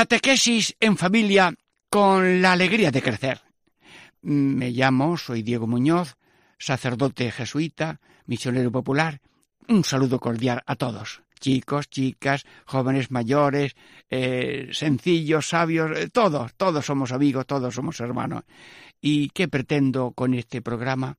Catequesis en familia con la alegría de crecer. Me llamo, soy Diego Muñoz, sacerdote jesuita, misionero popular. Un saludo cordial a todos, chicos, chicas, jóvenes, mayores, eh, sencillos, sabios, eh, todos, todos somos amigos, todos somos hermanos. ¿Y qué pretendo con este programa?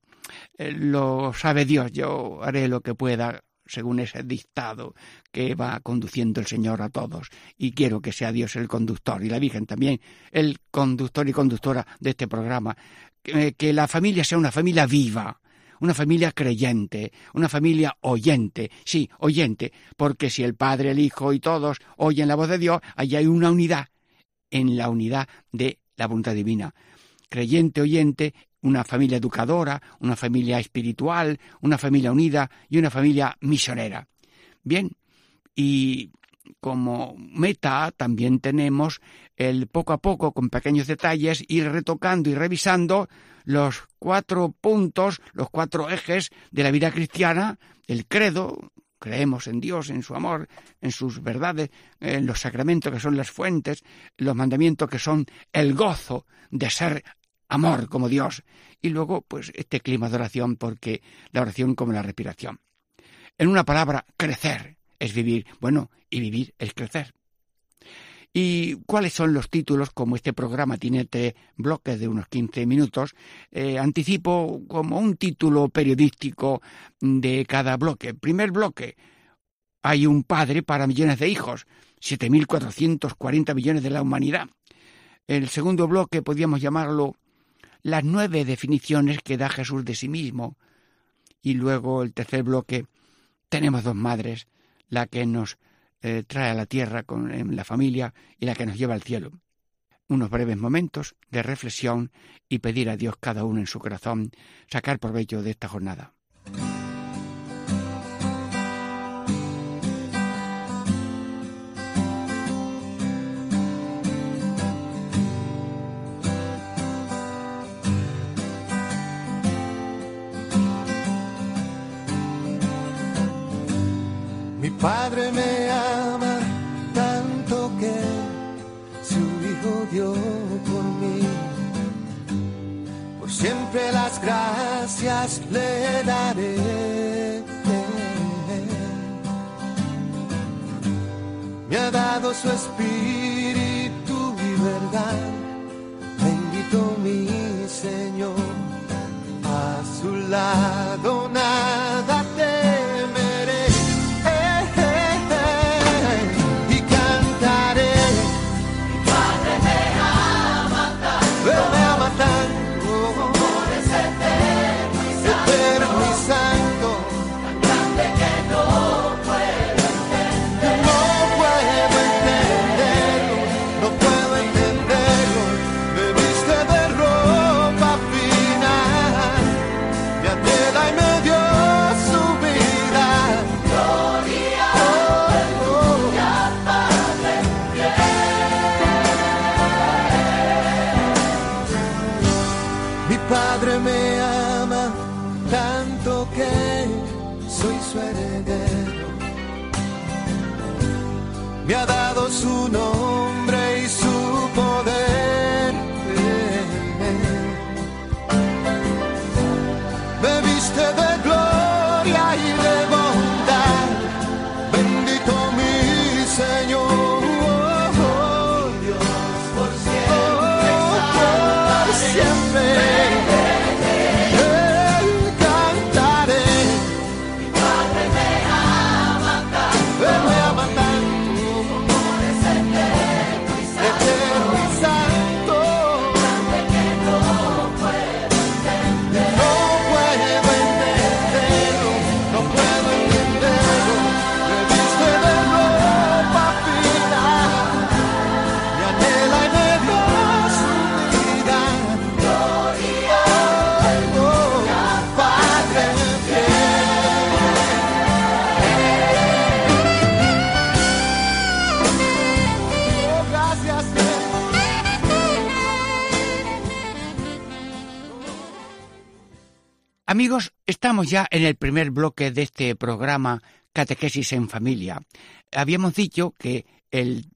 Eh, lo sabe Dios, yo haré lo que pueda según ese dictado que va conduciendo el Señor a todos. Y quiero que sea Dios el conductor y la Virgen también el conductor y conductora de este programa. Que, la familia sea una familia viva, una familia creyente, una familia oyente, sí, oyente, porque si el Padre, el Hijo y todos oyen la voz de Dios, allí hay una unidad en la unidad de la voluntad divina. Creyente, oyente una familia educadora, una familia espiritual, una familia unida y una familia misionera. Bien, y como meta también tenemos el poco a poco, con pequeños detalles, ir retocando y revisando los cuatro puntos, los cuatro ejes de la vida cristiana, el credo, creemos en Dios, en su amor, en sus verdades, en los sacramentos que son las fuentes, los mandamientos que son el gozo de ser amor como Dios, y luego pues este clima de oración porque la oración como la respiración. En una palabra, crecer es vivir, bueno, y vivir es crecer. ¿Y cuáles son los títulos? Como este programa tiene tres bloques de unos 15 minutos, eh, anticipo como un título periodístico de cada bloque. Primer bloque, hay un padre para millones de hijos, 7.440 millones de la humanidad. El segundo bloque podríamos llamarlo las nueve definiciones que da Jesús de sí mismo. Y luego el tercer bloque, tenemos dos madres, la que nos eh, trae a la tierra con la familia y la que nos lleva al cielo. Unos breves momentos de reflexión y pedir a Dios cada uno en su corazón sacar provecho de esta jornada. Padre me ama tanto que su Hijo dio por mí. Por siempre las gracias le daré. Me ha dado su espíritu y verdad. Bendito mi Señor. A su lado su nombre. Ya en el primer bloque de este programa Catequesis en Familia. Habíamos dicho que el,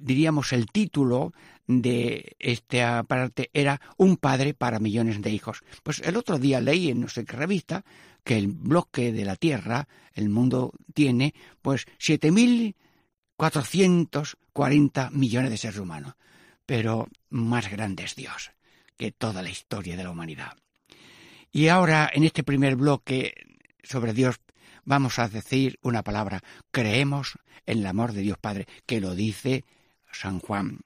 diríamos, el título de esta parte era Un padre para millones de hijos. Pues el otro día leí en no sé qué revista que el bloque de la Tierra, el mundo tiene pues 7.440 millones de seres humanos. Pero más grande es Dios que toda la historia de la humanidad. Y ahora, en este primer bloque sobre Dios, vamos a decir una palabra. Creemos en el amor de Dios Padre, que lo dice San Juan.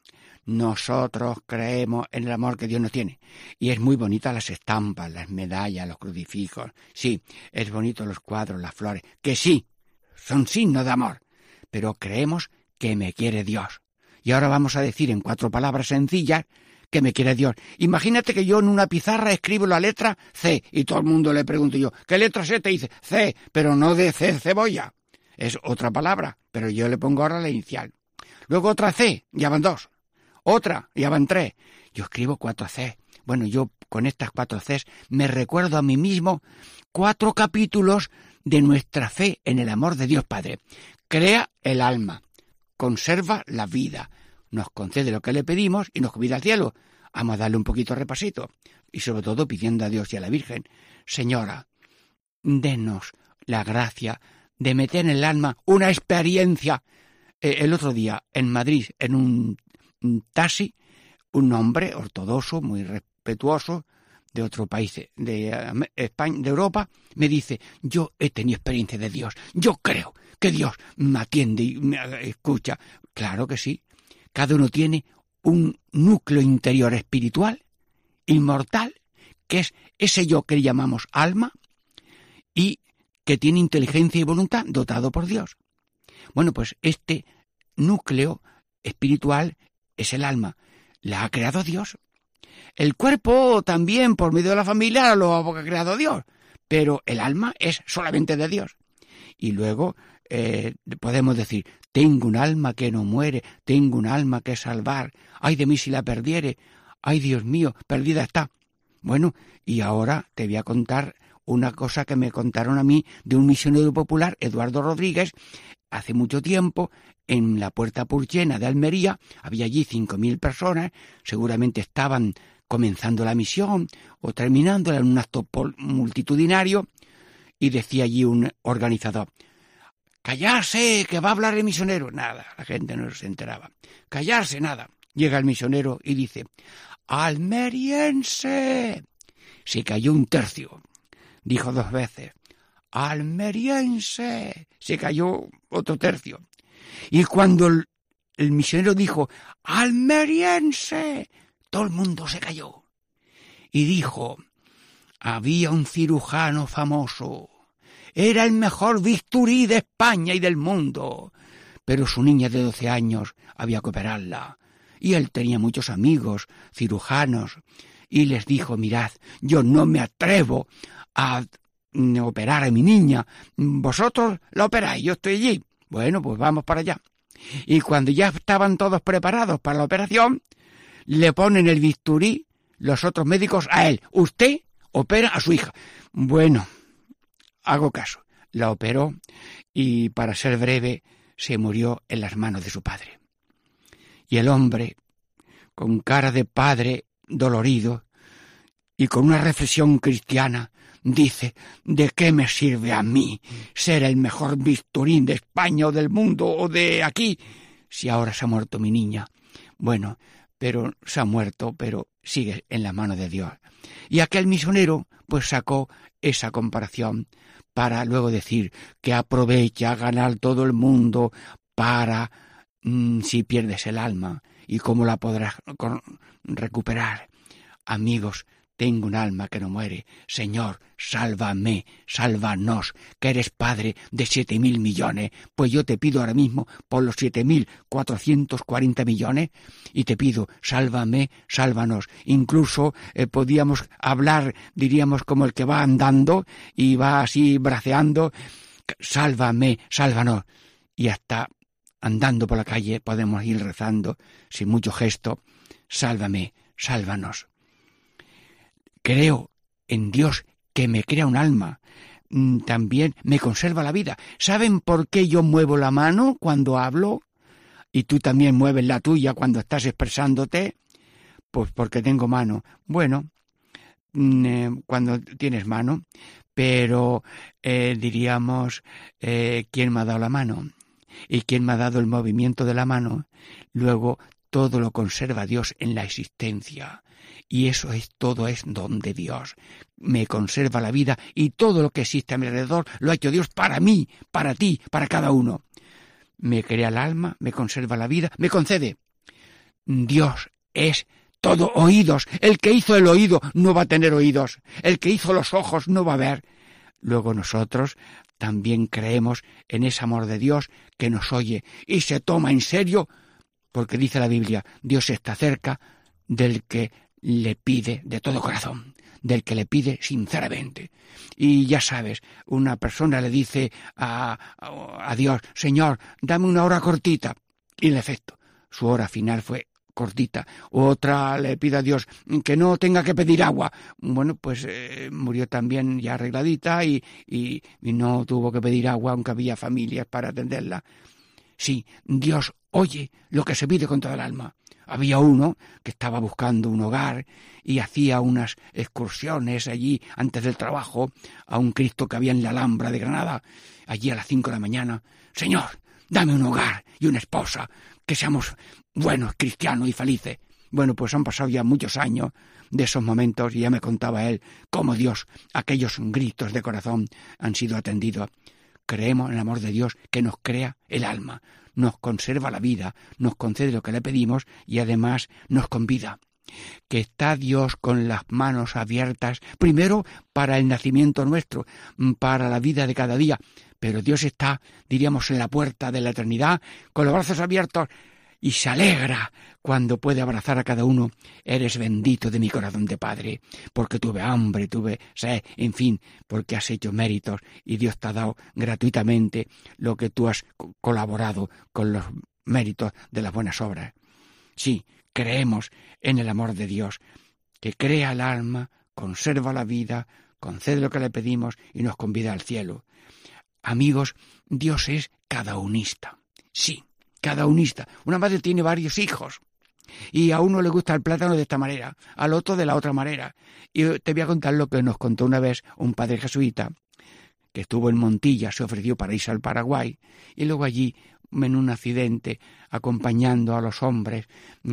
Nosotros creemos en el amor que Dios nos tiene. Y es muy bonita las estampas, las medallas, los crucifijos. Sí, es bonito los cuadros, las flores. Que sí, son signos de amor. Pero creemos que me quiere Dios. Y ahora vamos a decir en cuatro palabras sencillas que me quiere Dios. Imagínate que yo en una pizarra escribo la letra C y todo el mundo le pregunto yo, ¿qué letra C? Te dice C, pero no de C cebolla. Es otra palabra, pero yo le pongo ahora la inicial. Luego otra C, ya van dos. Otra, ya van tres. Yo escribo cuatro C. Bueno, yo con estas cuatro C me recuerdo a mí mismo cuatro capítulos de nuestra fe en el amor de Dios Padre. Crea el alma, conserva la vida, nos concede lo que le pedimos y nos cuida al cielo. Vamos a darle un poquito de repasito. Y sobre todo pidiendo a Dios y a la Virgen, Señora, denos la gracia de meter en el alma una experiencia. Eh, el otro día, en Madrid, en un, taxi, un hombre ortodoxo, muy respetuoso, de otro país de España, de Europa, me dice, yo he tenido experiencia de Dios, yo creo que Dios me atiende y me escucha. Claro que sí. Cada uno tiene un núcleo interior espiritual, inmortal, que es ese yo que llamamos alma, y que tiene inteligencia y voluntad dotado por Dios. Bueno, pues este núcleo espiritual es el alma. La ha creado Dios. El cuerpo también, por medio de la familia, lo ha creado Dios. Pero el alma es solamente de Dios. Y luego eh, podemos decir, tengo un alma que no muere, tengo un alma que salvar, ay de mí si la perdiere, ay Dios mío, perdida está. Bueno, y ahora te voy a contar una cosa que me contaron a mí de un misionero popular, Eduardo Rodríguez, hace mucho tiempo, en la Puerta Purchena de Almería, había allí cinco mil personas, seguramente estaban comenzando la misión o terminándola en un acto multitudinario, y decía allí un organizador, Callarse, que va a hablar el misionero. Nada, la gente no se enteraba. Callarse, nada. Llega el misionero y dice, Almeriense. Se cayó un tercio. Dijo dos veces, Almeriense. Se cayó otro tercio. Y cuando el, misionero dijo, Almeriense, todo el mundo se cayó. Y dijo, había un cirujano famoso era el mejor bisturí de España y del mundo. Pero su niña de doce años había que operarla. Y él tenía muchos amigos, cirujanos, y les dijo, mirad, yo no me atrevo a operar a mi niña. Vosotros la operáis, yo estoy allí. Bueno, pues vamos para allá. Y cuando ya estaban todos preparados para la operación, le ponen el bisturí los otros médicos a él. Usted opera a su hija. Bueno, hago caso. La operó y, para ser breve, se murió en las manos de su padre. Y el hombre, con cara de padre dolorido y con una reflexión cristiana, dice, ¿de qué me sirve a mí ser el mejor bisturín de España o del mundo o de aquí si ahora se ha muerto mi niña? Bueno, pero se ha muerto, pero sigue en la mano de Dios. Y aquel misionero pues sacó esa comparación para luego decir que aprovecha ganar todo el mundo para mm, si pierdes el alma y cómo la podrás recuperar. Amigos, tengo un alma que no muere. Señor, sálvame, sálvanos, que eres Padre de siete mil millones. Pues yo te pido ahora mismo por los siete mil cuatrocientos cuarenta millones y te pido, sálvame, sálvanos. Incluso eh, podíamos hablar, diríamos, como el que va andando y va así braceando, sálvame, sálvanos. Y hasta andando por la calle podemos ir rezando sin mucho gesto, sálvame, sálvanos. Creo en Dios que me crea un alma, mm, también me conserva la vida. ¿Saben por qué yo muevo la mano cuando hablo? Y tú también mueves la tuya cuando estás expresándote. Pues porque tengo mano. Bueno, mm, eh, cuando tienes mano, pero eh, diríamos, eh, ¿quién me ha dado la mano? ¿Y quién me ha dado el movimiento de la mano? Luego, todo lo conserva Dios en la existencia. Y eso es todo es don de Dios. Me conserva la vida y todo lo que existe a mi alrededor lo ha hecho Dios para mí, para ti, para cada uno. Me crea el alma, me conserva la vida, me concede. Dios es todo oídos. El que hizo el oído no va a tener oídos. El que hizo los ojos no va a ver. Luego nosotros también creemos en ese amor de Dios que nos oye y se toma en serio, porque dice la Biblia, Dios está cerca del que le pide de todo corazón, del que le pide sinceramente. Y ya sabes, una persona le dice a, a, Dios, Señor, dame una hora cortita. Y en efecto, su hora final fue cortita. Otra le pide a Dios que no tenga que pedir agua. Bueno, pues eh, murió también ya arregladita y, y, y no tuvo que pedir agua, aunque había familias para atenderla. Sí, Dios oye lo que se pide con toda el alma. Había uno que estaba buscando un hogar y hacía unas excursiones allí antes del trabajo a un Cristo que había en la Alhambra de Granada, allí a las cinco de la mañana. Señor, dame un hogar y una esposa, que seamos buenos, cristianos y felices. Bueno, pues han pasado ya muchos años de esos momentos y ya me contaba él cómo Dios, aquellos gritos de corazón han sido atendidos. Creemos en el amor de Dios que nos crea el alma, nos conserva la vida, nos concede lo que le pedimos y además nos convida. Que está Dios con las manos abiertas, primero para el nacimiento nuestro, para la vida de cada día, pero Dios está, diríamos, en la puerta de la eternidad, con los brazos abiertos, y se alegra cuando puede abrazar a cada uno. Eres bendito de mi corazón de Padre, porque tuve hambre, tuve sed, en fin, porque has hecho méritos y Dios te ha dado gratuitamente lo que tú has colaborado con los méritos de las buenas obras. Sí, creemos en el amor de Dios, que crea el alma, conserva la vida, concede lo que le pedimos y nos convida al cielo. Amigos, Dios es cada unista. Sí, cada unista. Una madre tiene varios hijos y a uno le gusta el plátano de esta manera, al otro de la otra manera. Y te voy a contar lo que nos contó una vez un padre jesuita que estuvo en Montilla, se ofreció para irse al Paraguay y luego allí en un accidente acompañando a los hombres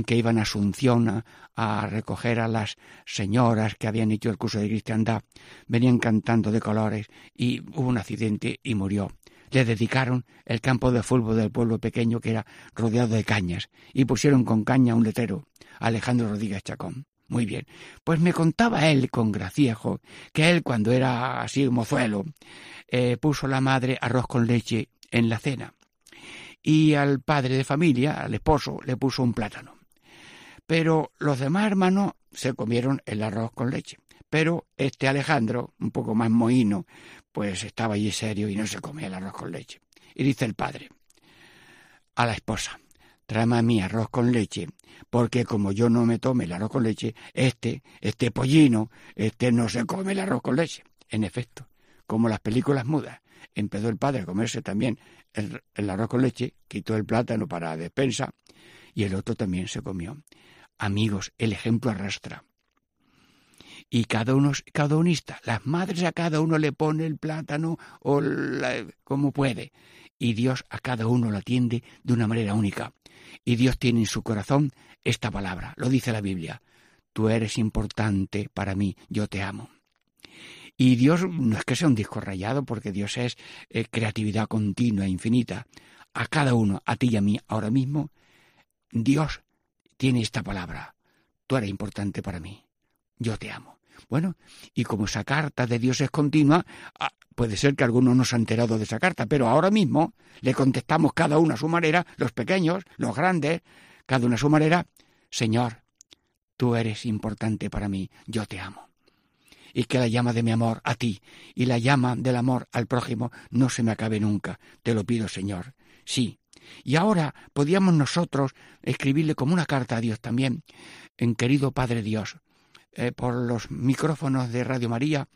que iban a Asunción a, recoger a las señoras que habían hecho el curso de cristiandad, venían cantando de colores y hubo un accidente y murió le dedicaron el campo de fútbol del pueblo pequeño que era rodeado de cañas y pusieron con caña un letero, Alejandro Rodríguez Chacón. Muy bien. Pues me contaba él con graciejo que él cuando era así mozuelo eh, puso la madre arroz con leche en la cena y al padre de familia, al esposo, le puso un plátano. Pero los demás hermanos se comieron el arroz con leche. Pero este Alejandro, un poco más mohino, pues estaba allí serio y no se comía el arroz con leche. Y dice el padre a la esposa, tráeme a mí arroz con leche, porque como yo no me tome el arroz con leche, este, este pollino, este no se come el arroz con leche. En efecto, como las películas mudas, empezó el padre a comerse también el arroz con leche, quitó el plátano para despensa, y el otro también se comió. Amigos, el ejemplo arrastra y cada uno, cada unista, las madres a cada uno le pone el plátano o como puede, y Dios a cada uno lo atiende de una manera única. Y Dios tiene en su corazón esta palabra, lo dice la Biblia, tú eres importante para mí, yo te amo. Y Dios no es que sea un disco rayado, porque Dios es eh, creatividad continua, infinita. A cada uno, a ti y a mí, ahora mismo, Dios tiene esta palabra. Tú eres importante para mí. Yo te amo. Bueno, y como esa carta de Dios es continua, ah, puede ser que algunos no se han enterado de esa carta, pero ahora mismo le contestamos cada uno a su manera, los pequeños, los grandes, cada uno a su manera, Señor, tú eres importante para mí, yo te amo. Y que la llama de mi amor a ti y la llama del amor al prójimo no se me acabe nunca, te lo pido, Señor. Sí. Y ahora podíamos nosotros escribirle como una carta a Dios también, en querido Padre Dios, eh, por los micrófonos de Radio María,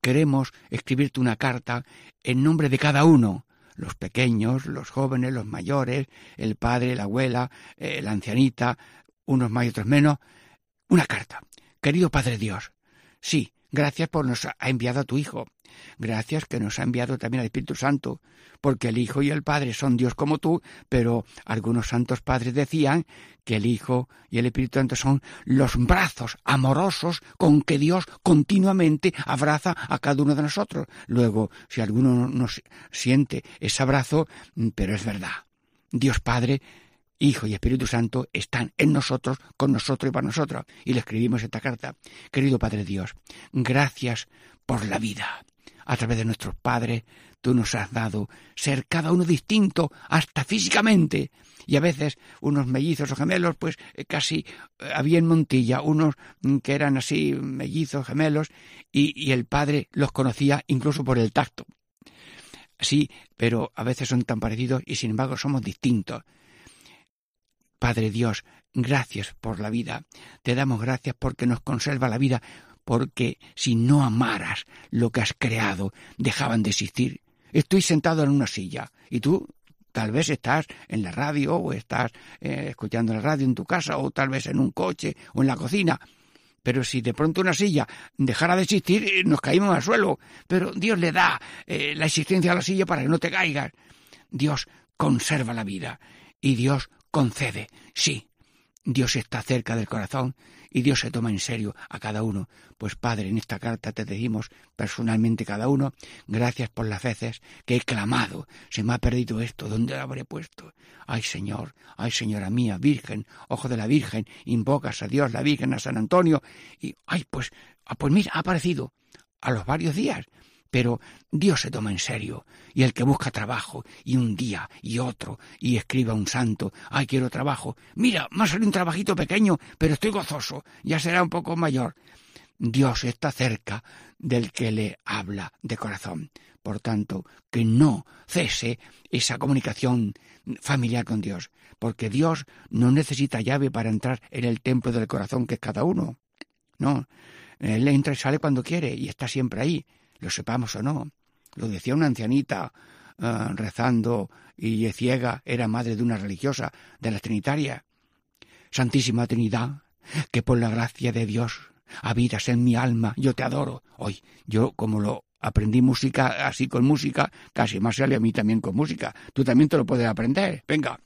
queremos escribirte una carta en nombre de cada uno, los pequeños, los jóvenes, los mayores, el padre, la abuela, eh, la ancianita, unos más y otros menos, una carta. Querido Padre Dios, sí, gracias por nos ha enviado a tu Hijo. Gracias que nos ha enviado también al Espíritu Santo, porque el Hijo y el Padre son Dios como tú, pero algunos santos padres decían que el Hijo y el Espíritu Santo son los brazos amorosos con que Dios continuamente abraza a cada uno de nosotros. Luego, si alguno nos siente ese abrazo, pero es verdad. Dios Padre Hijo y Espíritu Santo están en nosotros, con nosotros y para nosotros. Y le escribimos esta carta. Querido Padre Dios, gracias por la vida a través de nuestros padres, tú nos has dado ser cada uno distinto, hasta físicamente. Y a veces unos mellizos o gemelos, pues eh, casi eh, había en Montilla unos mm, que eran así mellizos, gemelos, y, y el padre los conocía incluso por el tacto. Sí, pero a veces son tan parecidos y sin embargo somos distintos. Padre Dios, gracias por la vida. Te damos gracias porque nos conserva la vida porque si no amaras lo que has creado, dejaban de existir. Estoy sentado en una silla y tú tal vez estás en la radio o estás eh, escuchando la radio en tu casa o tal vez en un coche o en la cocina. Pero si de pronto una silla dejara de existir, eh, nos caímos al suelo. Pero Dios le da eh, la existencia a la silla para que no te caigas. Dios conserva la vida y Dios concede. Sí, Dios está cerca del corazón y Dios se toma en serio a cada uno. Pues Padre, en esta carta te decimos personalmente cada uno, gracias por las veces que he clamado, se me ha perdido esto, ¿dónde lo habré puesto? Ay Señor, ay Señora mía, Virgen, ojo de la Virgen, invocas a Dios, la Virgen, a San Antonio, y ay, pues, ah, pues mira, ha aparecido a los varios días, pero Dios se toma en serio, y el que busca trabajo, y un día, y otro, y escriba un santo, ay, quiero trabajo, mira, me ha salido un trabajito pequeño, pero estoy gozoso, ya será un poco mayor. Dios está cerca del que le habla de corazón. Por tanto, que no cese esa comunicación familiar con Dios, porque Dios no necesita llave para entrar en el templo del corazón que es cada uno. No, Él entra y sale cuando quiere y está siempre ahí lo sepamos o no. Lo decía una ancianita eh, rezando y ciega, era madre de una religiosa de la Trinitaria. Santísima Trinidad, que por la gracia de Dios habitas en mi alma, yo te adoro. Hoy, yo como lo aprendí música así con música, casi más sale a mí también con música. Tú también te lo puedes aprender. Venga.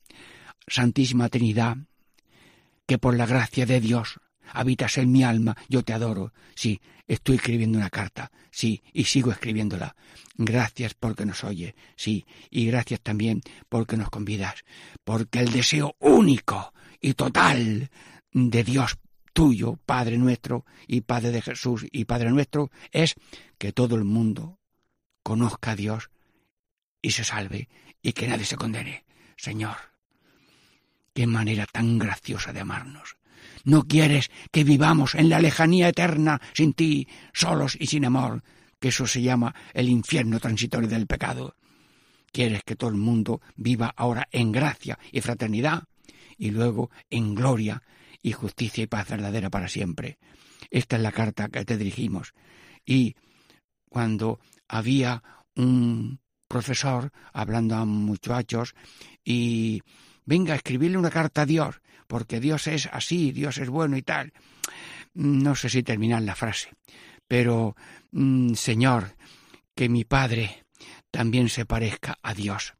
Santísima Trinidad, que por la gracia de Dios habitas en mi alma, yo te adoro. Sí, estoy escribiendo una carta, sí, y sigo escribiéndola. Gracias porque nos oye, sí, y gracias también porque nos convidas, porque el deseo único y total de Dios tuyo, Padre nuestro y Padre de Jesús y Padre nuestro, es que todo el mundo conozca a Dios y se salve y que nadie se condene. Señor, qué manera tan graciosa de amarnos. No quieres que vivamos en la lejanía eterna sin ti, solos y sin amor, que eso se llama el infierno transitorio del pecado. Quieres que todo el mundo viva ahora en gracia y fraternidad, y luego en gloria y justicia y paz verdadera para siempre. Esta es la carta que te dirigimos. Y cuando había un profesor hablando a muchachos y venga escribirle una carta a Dios, porque Dios es así, Dios es bueno y tal. No sé si terminar la frase, pero mm, Señor, que mi Padre también se parezca a Dios,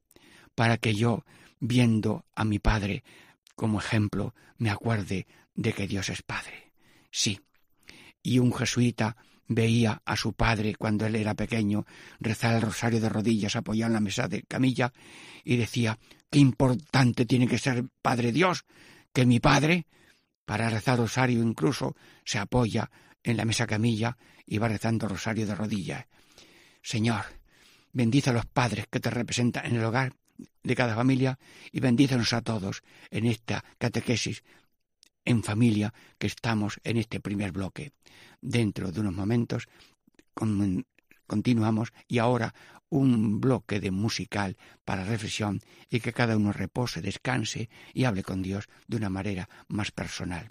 para que yo, viendo a mi Padre como ejemplo, me acuerde de que Dios es Padre. Sí. Y un jesuita veía a su padre cuando él era pequeño rezar el rosario de rodillas apoyado en la mesa de camilla y decía qué importante tiene que ser Padre Dios que mi padre, para rezar rosario incluso, se apoya en la mesa camilla y va rezando rosario de rodillas. Señor, bendice a los padres que te representan en el hogar de cada familia y bendícenos a todos en esta catequesis en familia que estamos en este primer bloque. Dentro de unos momentos continuamos y ahora un bloque de musical para reflexión y que cada uno repose, descanse y hable con Dios de una manera más personal.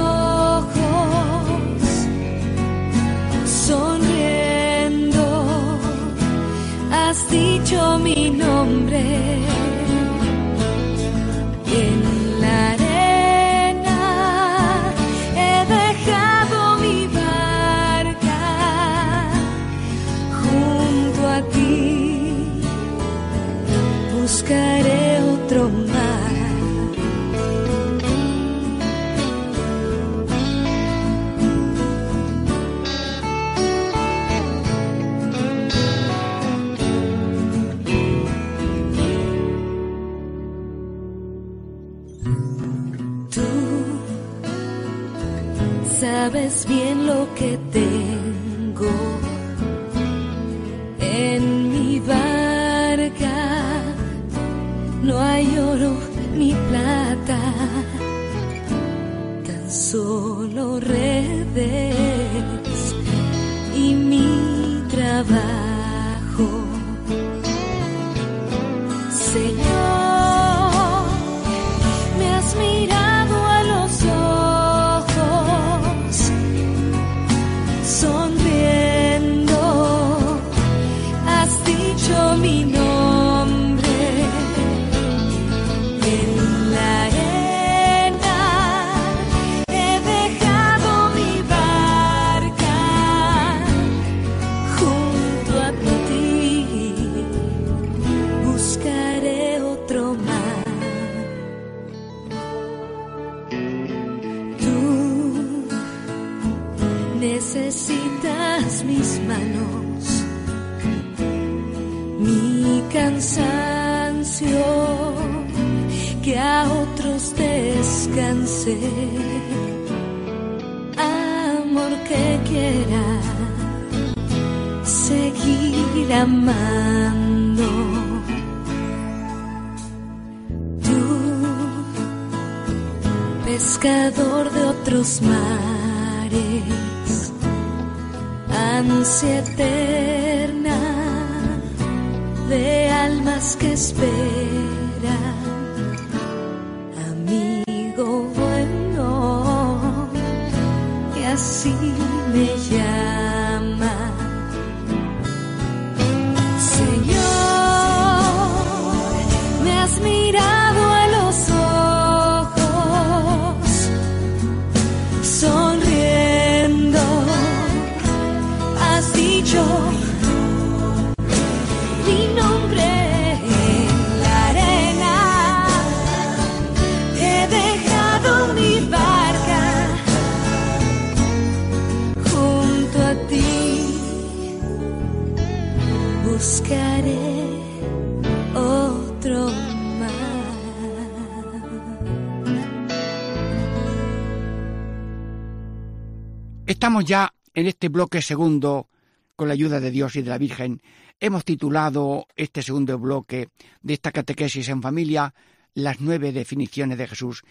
has dicho mi nombre. Que Amor que quiera seguir amando. Tú, pescador de otros mares, ansia eterna de almas que esperan. Que así Estamos ya en este bloque segundo, con la ayuda de Dios y de la Virgen. Hemos titulado este segundo bloque de esta catequesis en familia las nueve definiciones de Jesús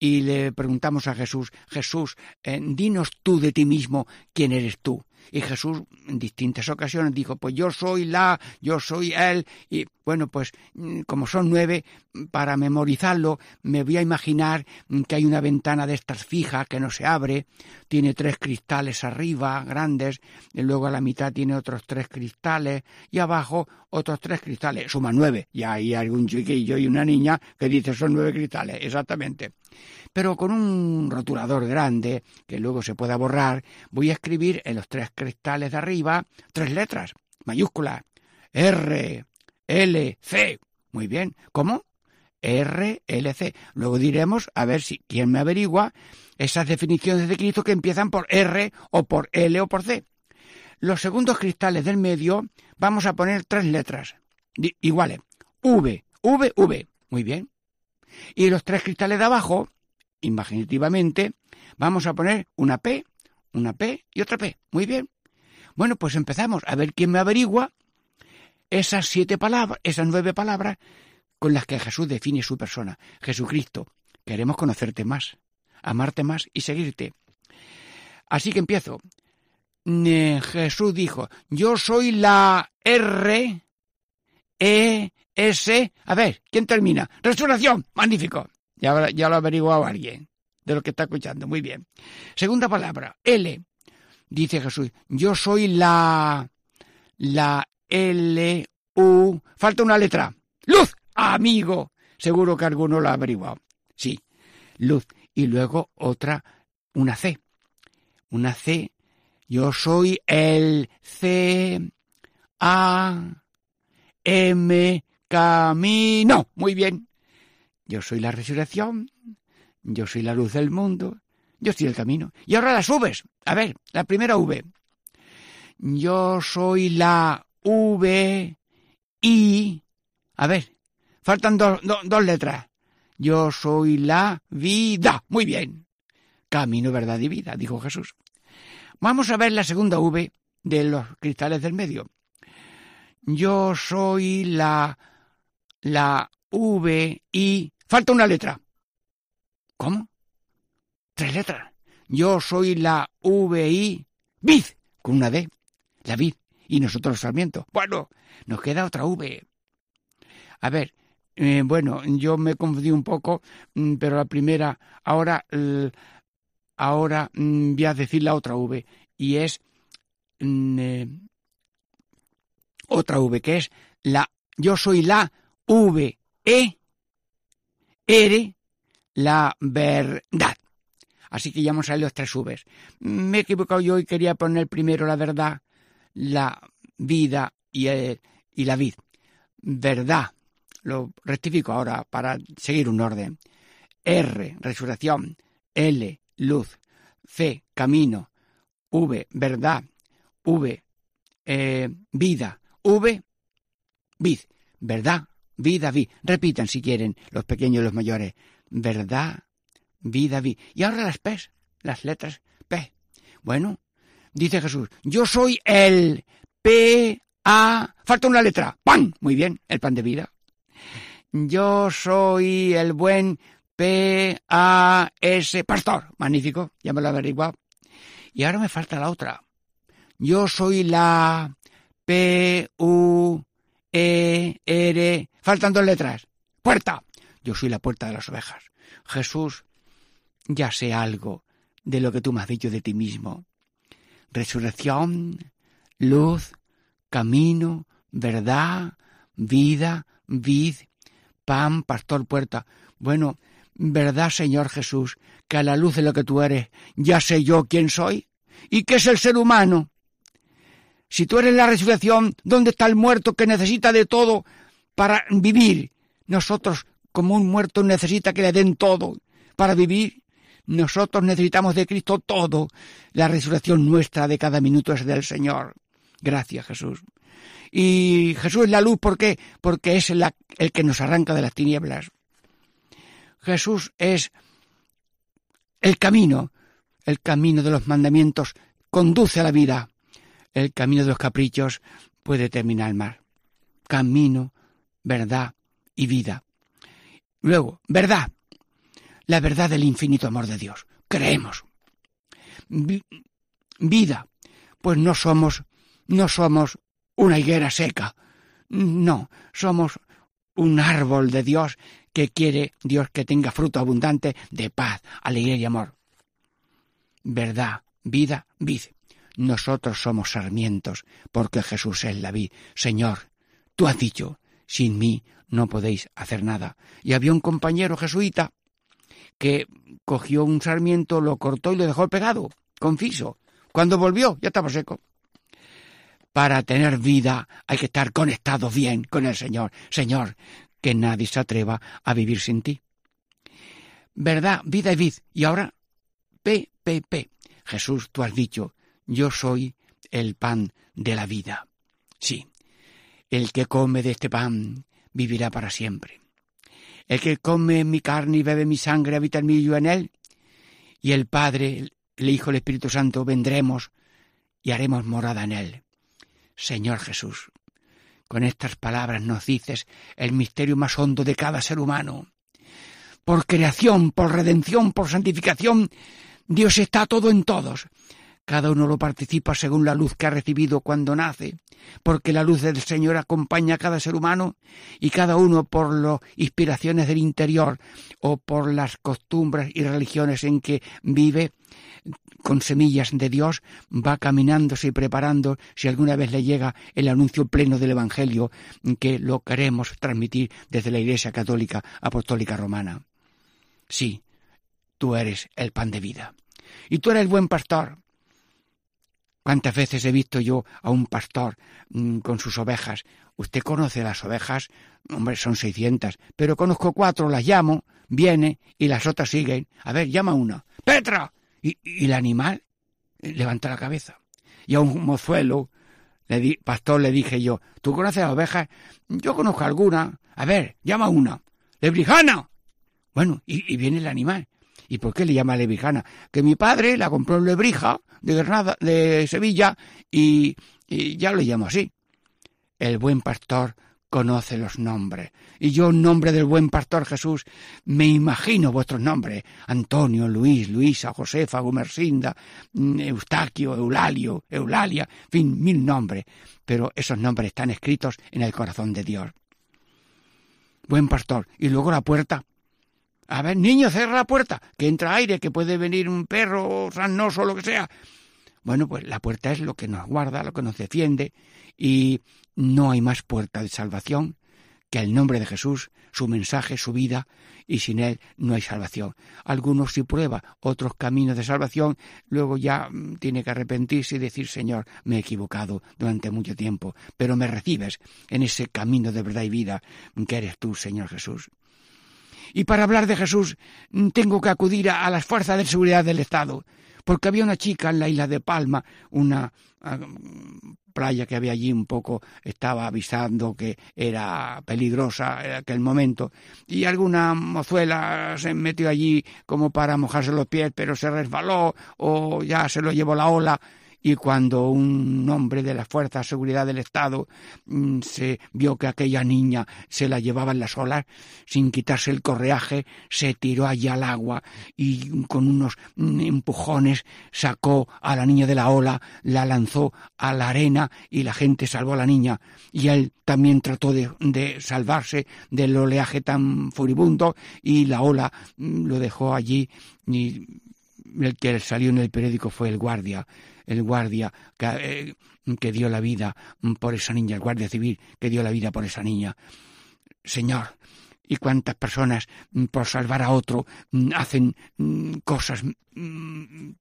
y le preguntamos a Jesús, Jesús, eh, dinos tú de ti mismo quién eres tú. Y Jesús en distintas ocasiones dijo, pues yo soy la, yo soy él. Y bueno, pues mm, como son nueve, para memorizarlo me voy a imaginar que hay una ventana de estas fijas que no se abre, tiene tres cristales arriba, grandes, y luego a la mitad tiene otros tres cristales y abajo otros tres cristales, suma nueve. Y hay algún chiquillo y una niña que dice son nueve cristales, exactamente pero con un rotulador grande que luego se pueda borrar, voy a escribir en los tres cristales de arriba tres letras mayúsculas. R, L, C. Muy bien. ¿Cómo? R, L, C. Luego diremos, a ver si quién me averigua esas definiciones de Cristo que empiezan por R o por L o por C. Los segundos cristales del medio vamos a poner tres letras iguales. V, V, V. Muy bien. Y los tres cristales de abajo imaginativamente, vamos a poner una P, una P y otra P. Muy bien. Bueno, pues empezamos a ver quién me averigua esas siete palabras, esas nueve palabras con las que Jesús define su persona. Jesucristo, queremos conocerte más, amarte más y seguirte. Así que empiezo. Jesús dijo, yo soy la R, E, S, a ver, ¿quién termina? Resurrección, magnífico. Ya, ya lo ha averiguado alguien de lo que está escuchando, muy bien. Segunda palabra, L. Dice Jesús, yo soy la, la L, U, falta una letra. Luz, amigo. Seguro que alguno lo ha averiguado. Sí, luz. Y luego otra, una C. Una C yo soy el C A M camino. Muy bien. Yo soy la resurrección. Yo soy la luz del mundo. Yo soy el camino. Y ahora las Vs. A ver, la primera V. Yo soy la V I. A ver, faltan dos letras. Yo soy la vida. Muy bien. Camino, verdad y vida, dijo Jesús. Vamos a ver la segunda V de los cristales del medio. Yo soy la la V y falta una letra. ¿Cómo? Tres letras. Yo soy la V I vid con una D, la vid y nosotros los sarmientos. Bueno, nos queda otra V. A ver, eh, bueno, yo me confundí un poco, mm, pero la primera, ahora ahora mm, voy a decir la otra V y es mm, eh, otra V que es la yo soy la V E R la verdad. Así que ya hemos salido los tres Vs. Me he equivocado yo y quería poner primero la verdad, la vida y, eh, y la vid. Verdad. Lo rectifico ahora para seguir un orden. R, resurrección. L, luz, C, camino, V, verdad, V, eh, vida, V, vid, verdad, vida, vid. Repitan si quieren los pequeños y los mayores. Verdad, vida, vid. Y ahora las P, las letras P. Bueno, dice Jesús, yo soy el P, A, falta una letra, pan, muy bien, el pan de vida. Yo soy el buen P-A-S, pastor. Magnífico, ya me lo he averiguado. Y ahora me falta la otra. Yo soy la P-U-E-R. Faltan dos letras. Puerta. Yo soy la puerta de las ovejas. Jesús, ya sé algo de lo que tú me has dicho de ti mismo. Resurrección, luz, camino, verdad, vida, vid, pan, pastor, puerta. Bueno, ¿Verdad, Señor Jesús, que a la luz de lo que tú eres ya sé yo quién soy? ¿Y qué es el ser humano? Si tú eres la resurrección, ¿dónde está el muerto que necesita de todo para vivir? Nosotros, como un muerto, necesita que le den todo para vivir. Nosotros necesitamos de Cristo todo. La resurrección nuestra de cada minuto es del Señor. Gracias, Jesús. Y Jesús es la luz, ¿por qué? Porque es el que nos arranca de las tinieblas. Jesús es el camino, el camino de los mandamientos conduce a la vida, el camino de los caprichos puede terminar mar. Camino, verdad y vida. Luego, verdad, la verdad del infinito amor de Dios. Creemos. vida, pues no somos, no somos una higuera seca. No, somos un árbol de Dios que quiere Dios que tenga fruto abundante de paz, alegría y amor. Verdad, vida, vid. Nosotros somos sarmientos, porque Jesús es la vid. Señor, tú has dicho, sin mí no podéis hacer nada. Y había un compañero jesuita que cogió un sarmiento, lo cortó y lo dejó pegado, confiso. Cuando volvió, ya estaba seco. Para tener vida hay que estar conectados bien con el Señor. Señor, que nadie se atreva a vivir sin ti. Verdad, vida y vid. Y ahora, P, P, P. Jesús, tú has dicho, yo soy el pan de la vida. Sí, el que come de este pan vivirá para siempre. El que come mi carne y bebe mi sangre habita en mí y yo en él. Y el Padre el Hijo del Espíritu Santo, vendremos y haremos morada en él. Señor Jesús, con estas palabras nos dices el misterio más hondo de cada ser humano. Por creación, por redención, por santificación, Dios está todo en todos. Cada uno lo participa según la luz que ha recibido cuando nace, porque la luz del Señor acompaña a cada ser humano y cada uno por las inspiraciones del interior o por las costumbres y religiones en que vive, con semillas de Dios, va caminándose y preparando si alguna vez le llega el anuncio pleno del Evangelio que lo queremos transmitir desde la Iglesia Católica Apostólica Romana. Sí, tú eres el pan de vida. Y tú eres el buen pastor. ¿Cuántas veces he visto yo a un pastor mm, con sus ovejas? Usted conoce las ovejas, hombre, son seiscientas, pero conozco cuatro, las llamo, viene y las otras siguen. A ver, llama una. ¡Petra! Y, el animal levanta la cabeza. Y a un mozuelo, le di, pastor, le dije yo, ¿tú conoces las ovejas? Yo conozco alguna. A ver, llama una. ¡Lebrijana! Bueno, y, y viene el animal. ¿Y por qué le llama lebrijana? Que mi padre la compró en Lebrija, de Granada, de Sevilla, y, ya lo llamo así. El buen pastor conoce los nombres. Y yo, en nombre del buen pastor Jesús, me imagino vuestros nombres. Antonio, Luis, Luisa, Josefa, Gumersinda, mm, Eustaquio, Eulalio, Eulalia, en fin, mil nombres. Pero esos nombres están escritos en el corazón de Dios. Buen pastor. Y luego la puerta. A ver, niño, cierra la puerta, que entra aire, que puede venir un perro sanoso o lo que sea. Bueno, pues la puerta es lo que nos guarda, lo que nos defiende, y no hay más puerta de salvación que el nombre de Jesús, su mensaje, su vida, y sin él no hay salvación. Algunos sí prueba otros caminos de salvación, luego ya mm, tiene que arrepentirse y decir, Señor, me he equivocado durante mucho tiempo, pero me recibes en ese camino de verdad y vida que eres tú, Señor Jesús. Y para hablar de Jesús mm, tengo que acudir a, las fuerzas de seguridad del Estado, porque había una chica en la isla de Palma, una ah, playa que había allí un poco estaba avisando que era peligrosa en aquel momento y alguna mozuela se metió allí como para mojarse los pies pero se resbaló o ya se lo llevó la ola y cuando un hombre de la Fuerza de Seguridad del Estado mm, se vio que aquella niña se la llevaba en las olas, sin quitarse el correaje, se tiró allí al agua y con unos mm, empujones sacó a la niña de la ola, la lanzó a la arena y la gente salvó a la niña. Y él también trató de, de salvarse del oleaje tan furibundo y la ola mm, lo dejó allí y el que salió en el periódico fue el guardia el guardia eh, que, dio la vida por esa niña, el guardia civil que dio la vida por esa niña. Señor, y cuántas personas mm, por salvar a otro mm, hacen mm, cosas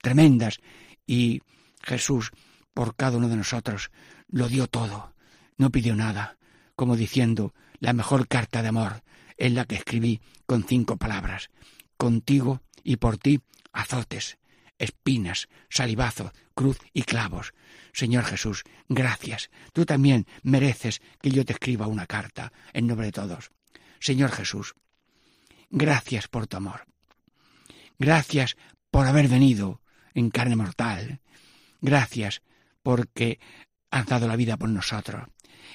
tremendas y Jesús por cada uno de nosotros lo dio todo, no pidió nada, como diciendo la mejor carta de amor es la que escribí con cinco palabras, contigo y por ti azotes, espinas, salivazo, cruz y clavos. Señor Jesús, gracias. Tú también mereces que yo te escriba una carta en nombre de todos. Señor Jesús, gracias por tu amor. Gracias por haber venido en carne mortal. Gracias porque has dado la vida por nosotros.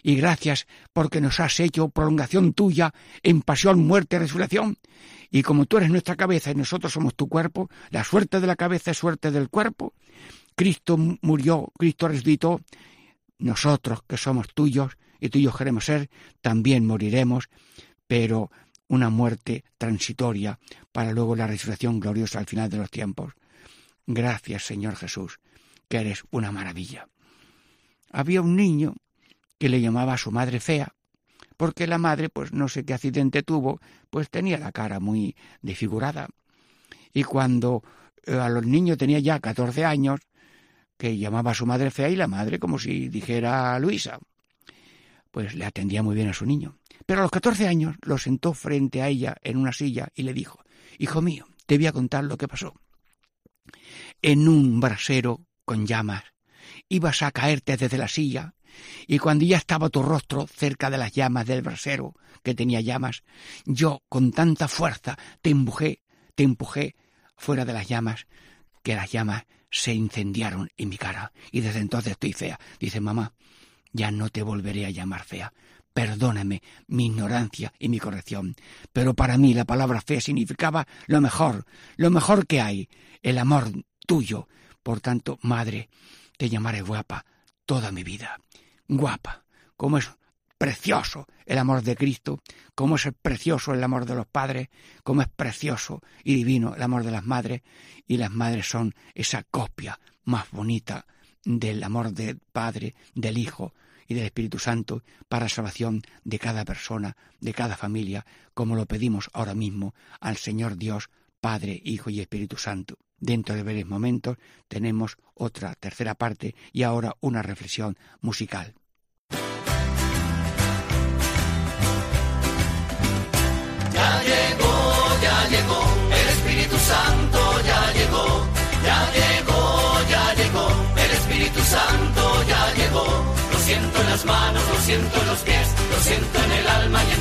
Y gracias porque nos has hecho prolongación tuya en pasión, muerte y resurrección y como tú eres nuestra cabeza y nosotros somos tu cuerpo, la suerte de la cabeza es suerte del cuerpo. Cristo murió, Cristo resucitó. Nosotros que somos tuyos y tuyos queremos ser, también moriremos, pero una muerte transitoria para luego la resurrección gloriosa al final de los tiempos. Gracias, Señor Jesús, que eres una maravilla. Había un niño que le llamaba a su madre fea, porque la madre, pues no sé qué accidente tuvo, pues tenía la cara muy desfigurada. Y cuando eh, a los niños tenía ya 14 años, que llamaba a su madre fea y la madre como si dijera Luisa, pues le atendía muy bien a su niño. Pero a los 14 años lo sentó frente a ella en una silla y le dijo, Hijo mío, te voy a contar lo que pasó. En un brasero con llamas ibas a caerte desde la silla y cuando ya estaba tu rostro cerca de las llamas del brasero, que tenía llamas, yo con tanta fuerza te empujé, te empujé fuera de las llamas, que las llamas se incendiaron en mi cara y desde entonces estoy fea. Dice mamá, ya no te volveré a llamar fea. Perdóname mi ignorancia y mi corrección. Pero para mí la palabra fea significaba lo mejor, lo mejor que hay, el amor tuyo. Por tanto, madre, te llamaré guapa toda mi vida. Guapa, como es precioso el amor de Cristo, como es precioso el amor de los padres, como es precioso y divino el amor de las madres, y las madres son esa copia más bonita del amor del Padre, del Hijo y del Espíritu Santo para salvación de cada persona, de cada familia, como lo pedimos ahora mismo al Señor Dios, Padre, Hijo y Espíritu Santo. Dentro de breves momentos tenemos otra tercera parte y ahora una reflexión musical. Ya llegó, ya llegó, el Espíritu Santo ya llegó, ya llegó, ya llegó, el Espíritu Santo ya llegó. Lo siento en las manos, lo siento en los pies, lo siento en el alma y en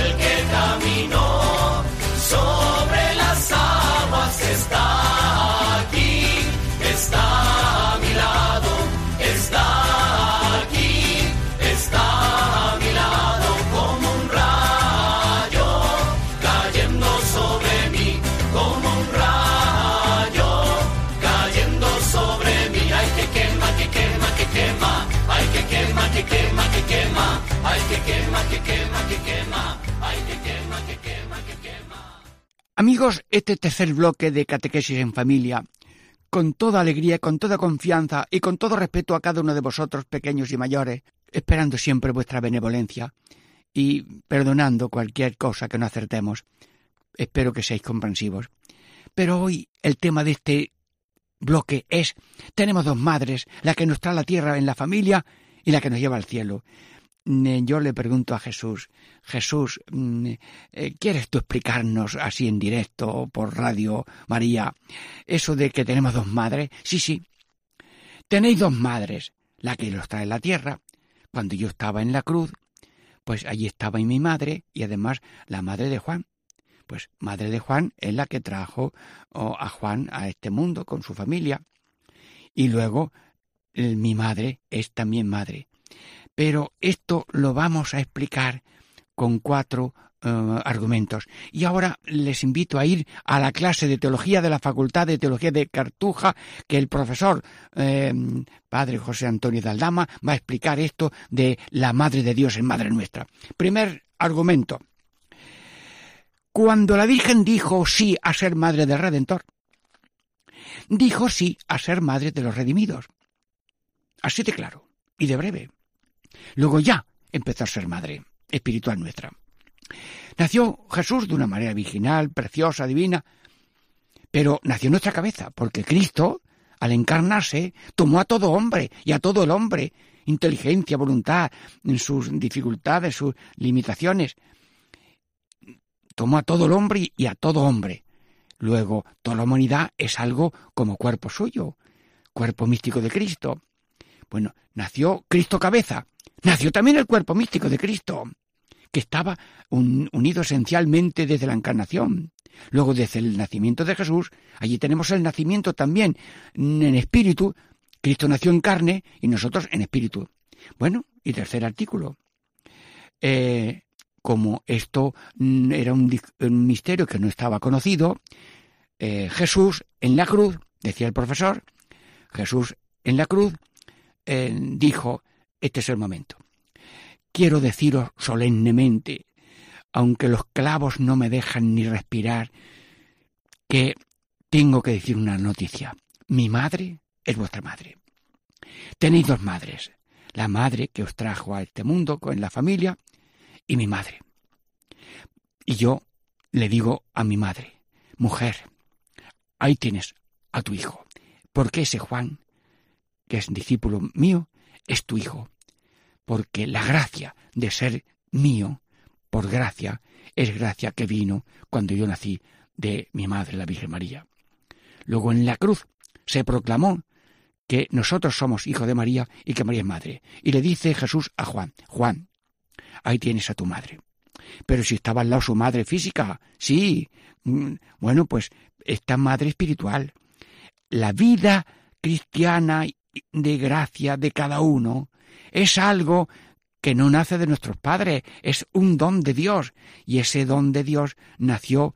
Amigos, este tercer bloque de Catequesis en Familia, con toda alegría, con toda confianza y con todo respeto a cada uno de vosotros, pequeños y mayores, esperando siempre vuestra benevolencia y perdonando cualquier cosa que no acertemos. Espero que seáis comprensivos. Pero hoy el tema de este bloque es, tenemos dos madres, la que nos trae la tierra en la familia y la que nos lleva al cielo. Mm, Yo le pregunto a Jesús, Jesús, mm, eh, ¿quieres tú explicarnos así en directo por radio, María, eso de que tenemos dos madres? Sí, sí. Tenéis dos madres, la que los trae la tierra. Cuando yo estaba en la cruz, pues allí estaba mi madre y además la madre de Juan. Pues madre de Juan es la que trajo oh, a Juan a este mundo con su familia. Y luego eh, mi madre es también madre. Pero esto lo vamos a explicar con cuatro eh, argumentos. Y ahora les invito a ir a la clase de teología de la Facultad de Teología de Cartuja, que el profesor eh, padre José Antonio de Aldama va a explicar esto de la Madre de Dios en Madre Nuestra. Primer argumento. Cuando la Virgen dijo sí a ser madre del Redentor, dijo sí a ser madre de los redimidos. Así de claro y de breve. Luego ya empezó a ser madre espiritual nuestra. Nació Jesús de una manera virginal, preciosa, divina, pero nació en nuestra cabeza, porque Cristo, al encarnarse, tomó a todo hombre y a todo el hombre, inteligencia, voluntad, en sus dificultades, sus limitaciones, tomó a todo el hombre y a todo hombre. Luego, toda la humanidad es algo como cuerpo suyo, cuerpo místico de Cristo. Bueno, nació Cristo cabeza, nació también el cuerpo místico de Cristo, que estaba un, unido esencialmente desde la encarnación. Luego, desde el nacimiento de Jesús, allí tenemos el nacimiento también en espíritu. Cristo nació en carne y nosotros en espíritu. Bueno, y tercer artículo. Eh, como esto mm, era un, un, misterio que no estaba conocido, eh, Jesús en la cruz, decía el profesor, Jesús en la cruz eh, dijo, este es el momento. Quiero deciros solemnemente, aunque los clavos no me dejan ni respirar, que tengo que decir una noticia. Mi madre es vuestra madre. Tenéis dos madres, la madre que os trajo a este mundo con la familia y mi madre. Y yo le digo a mi madre, mujer, ahí tienes a tu hijo, porque ese Juan, que es discípulo mío, es tu hijo, porque la gracia de ser mío, por gracia, es gracia que vino cuando yo nací de mi madre, la Virgen María. Luego en la cruz se proclamó que nosotros somos hijos de María y que María es madre. Y le dice Jesús a Juan, Juan, ahí tienes a tu madre. Pero si estaba al lado su madre física, sí, mm, bueno, pues esta madre espiritual. La vida cristiana de gracia de cada uno es algo que no nace de nuestros padres, es un don de Dios. Y ese don de Dios nació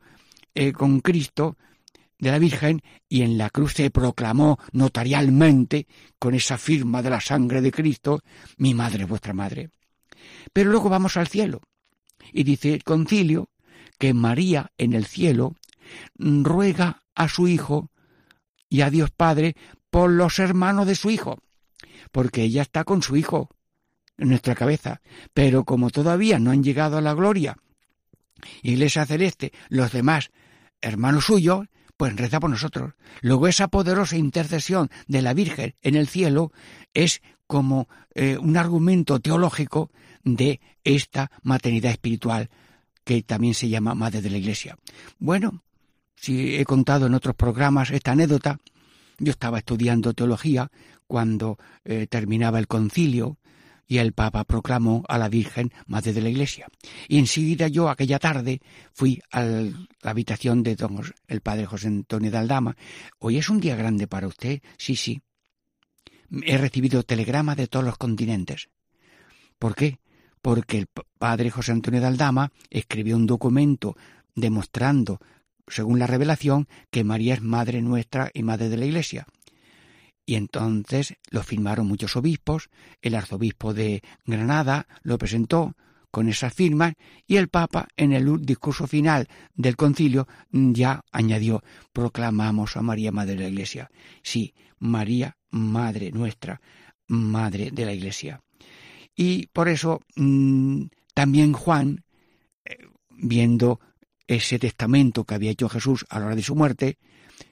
eh, con Cristo de la Virgen y en la cruz se proclamó notarialmente con esa firma de la sangre de Cristo, mi madre, vuestra madre. Pero luego vamos al cielo y dice el concilio que María en el cielo ruega a su Hijo y a Dios Padre por los hermanos de su Hijo, porque ella está con su Hijo en nuestra cabeza, pero como todavía no han llegado a la gloria, Iglesia Celeste, los demás hermanos suyos, pues reza por nosotros. Luego esa poderosa intercesión de la Virgen en el cielo es como eh, un argumento teológico de esta maternidad espiritual que también se llama Madre de la Iglesia. Bueno, si he contado en otros programas esta anécdota, yo estaba estudiando teología cuando eh, terminaba el concilio y el Papa proclamó a la Virgen Madre de la Iglesia. Y enseguida yo, aquella tarde, fui a la habitación de don, el padre José Antonio de Aldama. Hoy es un día grande para usted. Sí, sí. He recibido telegramas de todos los continentes. ¿Por qué? Porque el padre José Antonio de Aldama escribió un documento demostrando, según la revelación, que María es Madre nuestra y Madre de la Iglesia. Y entonces lo firmaron muchos obispos, el arzobispo de Granada lo presentó con esas firmas y el Papa en el discurso final del concilio ya añadió proclamamos a María Madre de la Iglesia. Sí, María Madre nuestra, Madre de la Iglesia. Y por eso mm, también Juan, eh, viendo ese testamento que había hecho Jesús a la hora de su muerte,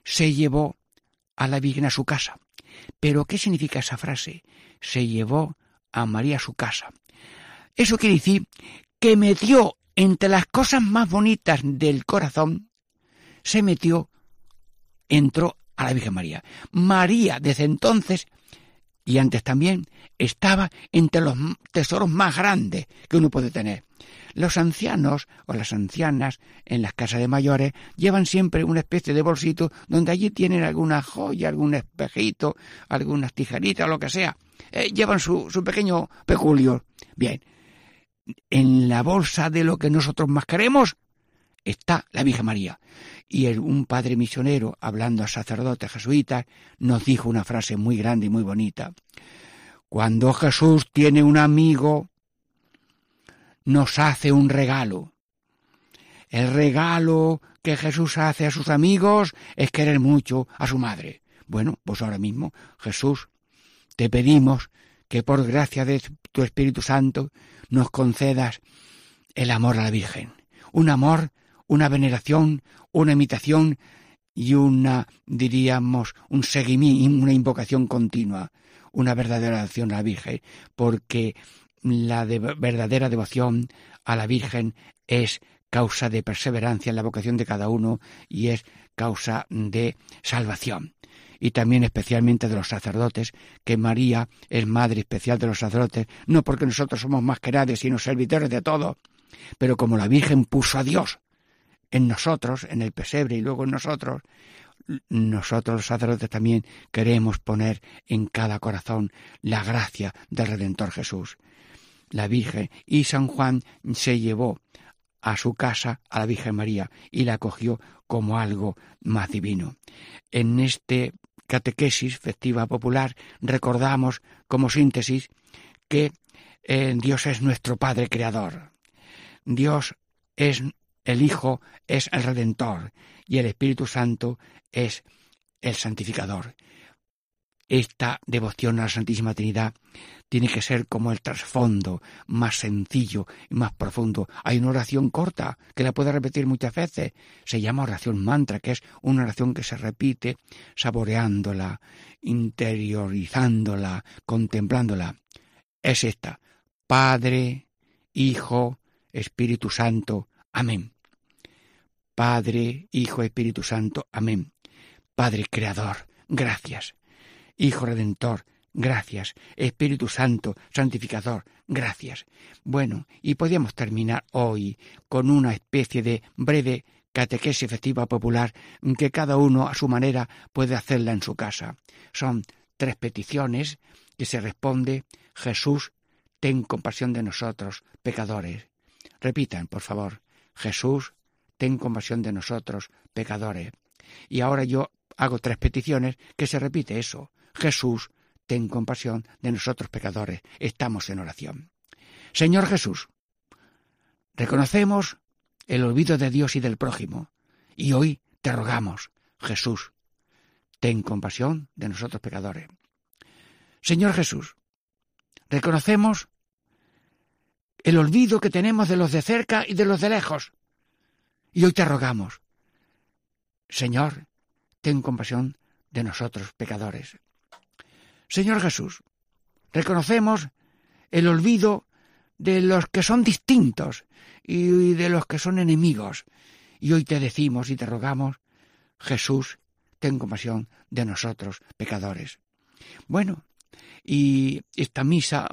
se llevó a la Virgen a su casa pero ¿qué significa esa frase? Se llevó a María a su casa. Eso quiere decir que metió entre las cosas más bonitas del corazón, se metió, entró a la Virgen María. María, desde entonces, y antes también, estaba entre los tesoros más grandes que uno puede tener. Los ancianos o las ancianas en las casas de mayores llevan siempre una especie de bolsito donde allí tienen alguna joya, algún espejito, algunas tijeritas, lo que sea. Eh, llevan su, pequeño peculio. Bien, en la bolsa de lo que nosotros más queremos está la Virgen María. Y un padre misionero, hablando a sacerdotes jesuitas, nos dijo una frase muy grande y muy bonita. Cuando Jesús tiene un amigo, nos hace un regalo. El regalo que Jesús hace a sus amigos es querer mucho a su madre. Bueno, pues ahora mismo, Jesús, te pedimos que por gracia de tu Espíritu Santo nos concedas el amor a la Virgen. Un amor, una veneración, una imitación y una, diríamos, un seguimiento, una invocación continua, una verdadera acción a la Virgen, porque la verdadera devoción a la Virgen es causa de perseverancia en la vocación de cada uno y es causa de salvación. Y también especialmente de los sacerdotes, que María es madre especial de los sacerdotes, no porque nosotros somos más que nadie, sino servidores de todo, pero como la Virgen puso a Dios en nosotros, en el pesebre y luego en nosotros, nosotros los sacerdotes también queremos poner en cada corazón la gracia del Redentor Jesús la Virgen y San Juan se llevó a su casa a la Virgen María y la acogió como algo más divino. En este catequesis festiva popular recordamos como síntesis que eh, Dios es nuestro Padre Creador. Dios es el Hijo, es el Redentor y el Espíritu Santo es el Santificador. Esta devoción a la Santísima Trinidad tiene que ser como el trasfondo, más sencillo y más profundo. Hay una oración corta que la puede repetir muchas veces. Se llama oración mantra, que es una oración que se repite saboreándola, interiorizándola, contemplándola. Es esta. Padre, Hijo, Espíritu Santo. Amén. Padre, Hijo, Espíritu Santo. Amén. Padre Creador, gracias. Hijo Redentor, gracias. Espíritu Santo, Santificador, gracias. Bueno, y podríamos terminar hoy con una especie de breve catequesis efectiva popular que cada uno a su manera puede hacerla en su casa. Son tres peticiones que se responde Jesús, ten compasión de nosotros, pecadores. Repitan, por favor, Jesús, ten compasión de nosotros, pecadores. Y ahora yo hago tres peticiones que se repite eso. Jesús, ten compasión de nosotros pecadores. Estamos en oración. Señor Jesús, reconocemos el olvido de Dios y del prójimo, y hoy te rogamos, Jesús, ten compasión de nosotros pecadores. Señor Jesús, reconocemos el olvido que tenemos de los de cerca y de los de lejos, y hoy te rogamos, Señor, ten compasión de nosotros pecadores. Señor Jesús, reconocemos el olvido de los que son distintos y de los que son enemigos. Y hoy te decimos y te rogamos, Jesús, ten compasión de nosotros, pecadores. Bueno, y esta misa,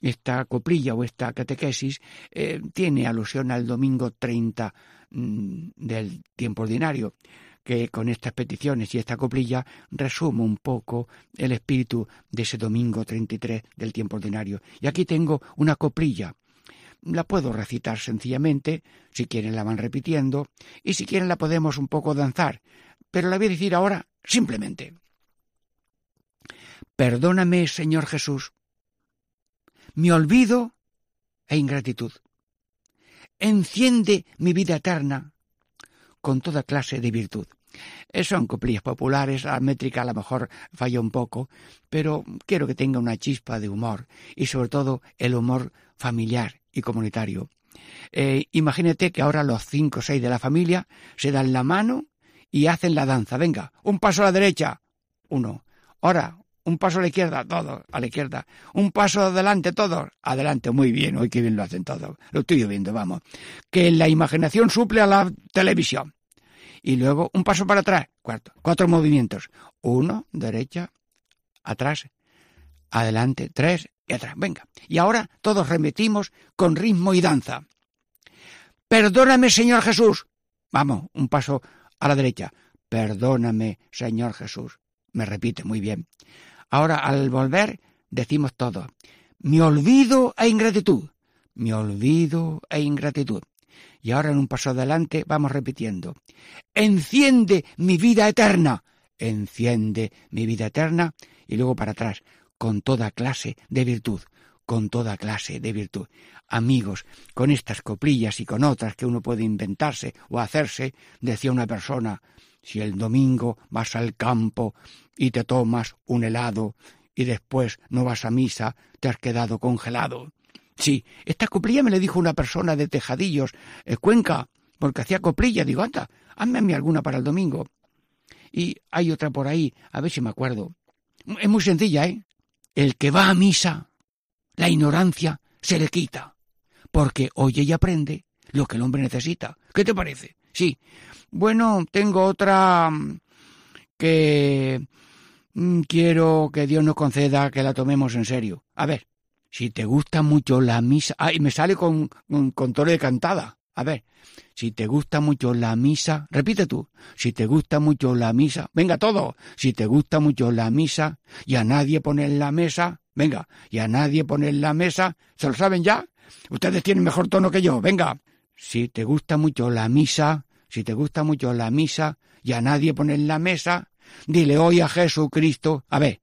esta coplilla o esta catequesis eh, tiene alusión al domingo 30 mm, del tiempo ordinario que con estas peticiones y esta coplilla resumo un poco el espíritu de ese domingo 33 del tiempo ordinario. Y aquí tengo una coplilla. La puedo recitar sencillamente, si quieren la van repitiendo, y si quieren la podemos un poco danzar, pero la voy a decir ahora simplemente. Perdóname, Señor Jesús, mi olvido e ingratitud. Enciende mi vida eterna con toda clase de virtud. Eh, son coplillas populares, la métrica a lo mejor falla un poco, pero quiero que tenga una chispa de humor y sobre todo el humor familiar y comunitario. Eh, imagínate que ahora los cinco o seis de la familia se dan la mano y hacen la danza. Venga, un paso a la derecha, uno. Ahora, un paso a la izquierda, todos, a la izquierda. Un paso adelante, todos, adelante, muy bien, hoy qué bien lo hacen todos. Lo estoy viendo, vamos. Que la imaginación suple a la televisión. Y luego un paso para atrás, cuarto, cuatro movimientos. Uno, derecha, atrás, adelante, tres y atrás. Venga. Y ahora todos remetimos con ritmo y danza. Perdóname, Señor Jesús. Vamos, un paso a la derecha. Perdóname, Señor Jesús. Me repite muy bien. Ahora, al volver, decimos todo. Mi olvido e ingratitud. Mi olvido e ingratitud. Y ahora en un paso adelante vamos repitiendo. Enciende mi vida eterna. Enciende mi vida eterna. Y luego para atrás, con toda clase de virtud. Con toda clase de virtud. Amigos, con estas coplillas y con otras que uno puede inventarse o hacerse, decía una persona, si el domingo vas al campo y te tomas un helado y después no vas a misa, te has quedado congelado. Sí, esta coplilla me le dijo una persona de Tejadillos, eh, Cuenca, porque hacía coplilla. Digo, anda, hazme alguna para el domingo. Y hay otra por ahí, a ver si me acuerdo. Es muy sencilla, ¿eh? El que va a misa, la ignorancia se le quita, porque oye y aprende lo que el hombre necesita. ¿Qué te parece? Sí. Bueno, tengo otra mm, que mm, quiero que Dios nos conceda que la tomemos en serio. A ver, si te gusta mucho la misa... Ah, y me sale con, con, con de cantada. A ver, si te gusta mucho la misa, repite tú, si te gusta mucho la misa, venga todo, si te gusta mucho la misa y a nadie pone en la mesa, Venga, y a nadie poner la mesa, ¿se lo saben ya? Ustedes tienen mejor tono que yo, venga. Si te gusta mucho la misa, si te gusta mucho la misa, y a nadie poner la mesa, dile hoy a Jesucristo, a ver,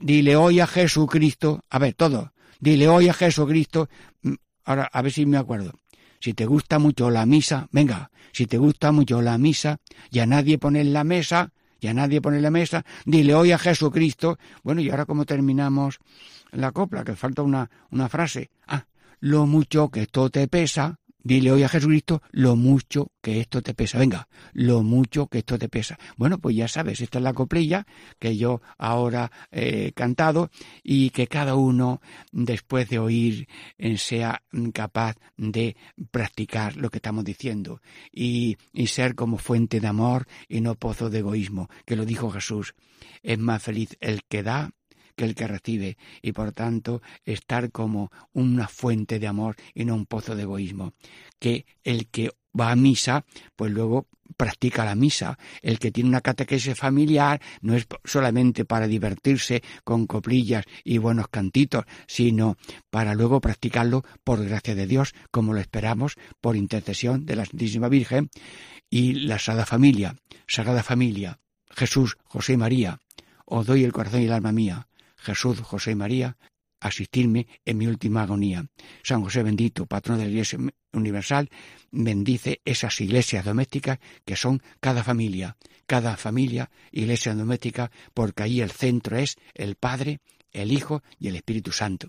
dile hoy a Jesucristo, a ver, todo, dile hoy a Jesucristo, mm, ahora a ver si me acuerdo. Si te gusta mucho la misa, venga, si te gusta mucho la misa, y a nadie poner la mesa, y a nadie poner la mesa, dile hoy a Jesucristo. Bueno, y ahora cómo terminamos la copla, que falta una, una frase. Ah, lo mucho que esto te pesa, Dile hoy a Jesucristo lo mucho que esto te pesa. Venga, lo mucho que esto te pesa. Bueno, pues ya sabes, esta es la coplilla que yo ahora he cantado y que cada uno, después de oír, eh, sea capaz de practicar lo que estamos diciendo y, y ser como fuente de amor y no pozo de egoísmo, que lo dijo Jesús. Es más feliz el que da que el que recibe y por tanto estar como una fuente de amor y no un pozo de egoísmo. Que el que va a misa, pues luego practica la misa. El que tiene una catequesis familiar no es solamente para divertirse con coplillas y buenos cantitos, sino para luego practicarlo por gracia de Dios, como lo esperamos por intercesión de la Santísima Virgen y la Sagrada Familia. Sagrada Familia, Jesús, José y María, os doy el corazón y el alma mía. Jesús, José y María, asistirme en mi última agonía. San José bendito, patrón de la Iglesia Universal, bendice esas iglesias domésticas que son cada familia, cada familia, iglesia doméstica, porque ahí el centro es el Padre, el Hijo y el Espíritu Santo.